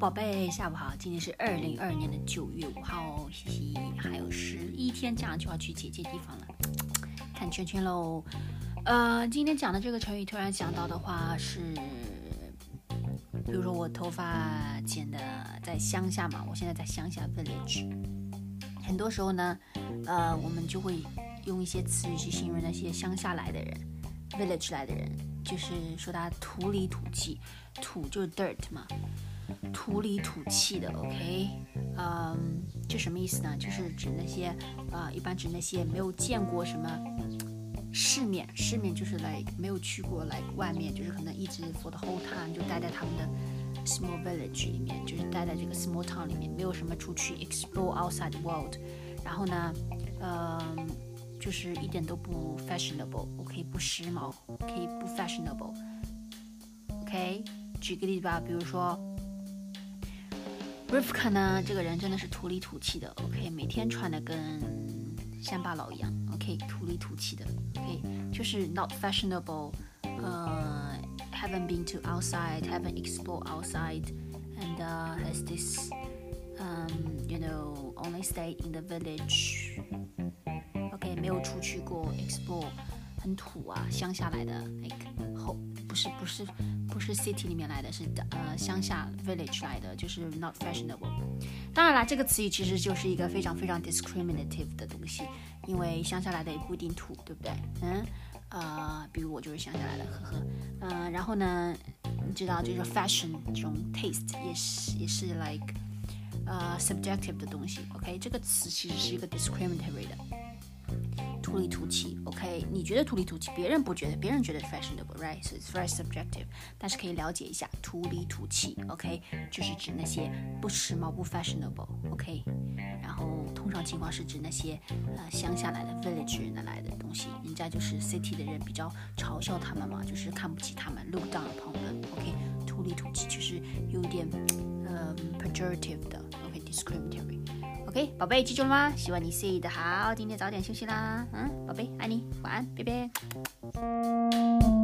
宝贝，下午好。今天是二零二二年的九月五号，嘻嘻，还有十一天，这样就要去姐姐地方了，看圈圈喽。呃，今天讲的这个成语，突然想到的话是，比如说我头发剪的在乡下嘛，我现在在乡下 village，很多时候呢，呃，我们就会用一些词语去形容那些乡下来的人，village 来的人，就是说他土里土气，土就是 dirt 嘛。土里土气的，OK，嗯，这什么意思呢？就是指那些，呃，一般指那些没有见过什么世面，世面就是来没有去过来外面，就是可能一直 for the whole time 就待在他们的 small village 里面，就是待在这个 small town 里面，没有什么出去 explore outside world，然后呢，嗯，就是一点都不 fashionable，OK，不时髦，OK，不 fashionable，OK，举个例子吧，比如说。Rivka 呢，这个人真的是土里土气的，OK，每天穿的跟乡巴佬一样，OK，土里土气的，OK，就是 not fashionable，呃，haven't been to outside，haven't explored outside，and uh, has this um you know only stayed in the village，OK，没有出去过 explore，很土啊，乡下来的，like 后不是不是。 不是 city 里面来的，是呃乡下 village 来的，就是 not fashionable。当然啦，这个词语其实就是一个非常非常 discriminative 的东西，因为乡下来的也不一定土，对不对？嗯，呃，比如我就是乡下来的，呵呵。嗯，然后呢，你知道，就是 fashion 这种 taste 也是也是 like 呃 subjective 的东西。OK，这个词其实是一个 discriminatory 的。土里土气，OK？你觉得土里土气，别人不觉得，别人觉得 fashionable，right？So it's very subjective。但是可以了解一下，土里土气，OK？就是指那些不时髦、不 fashionable，OK？然后通常情况是指那些呃乡下来的 village 人来的东西，人家就是 city 的人比较嘲笑他们嘛，就是看不起他们，look down upon them，OK？土里土气就是有点呃 pejorative 的，OK？discriminatory。OK，宝贝，记住了吗？希望你睡得好，今天早点休息啦。嗯，宝贝，爱你，晚安，拜拜。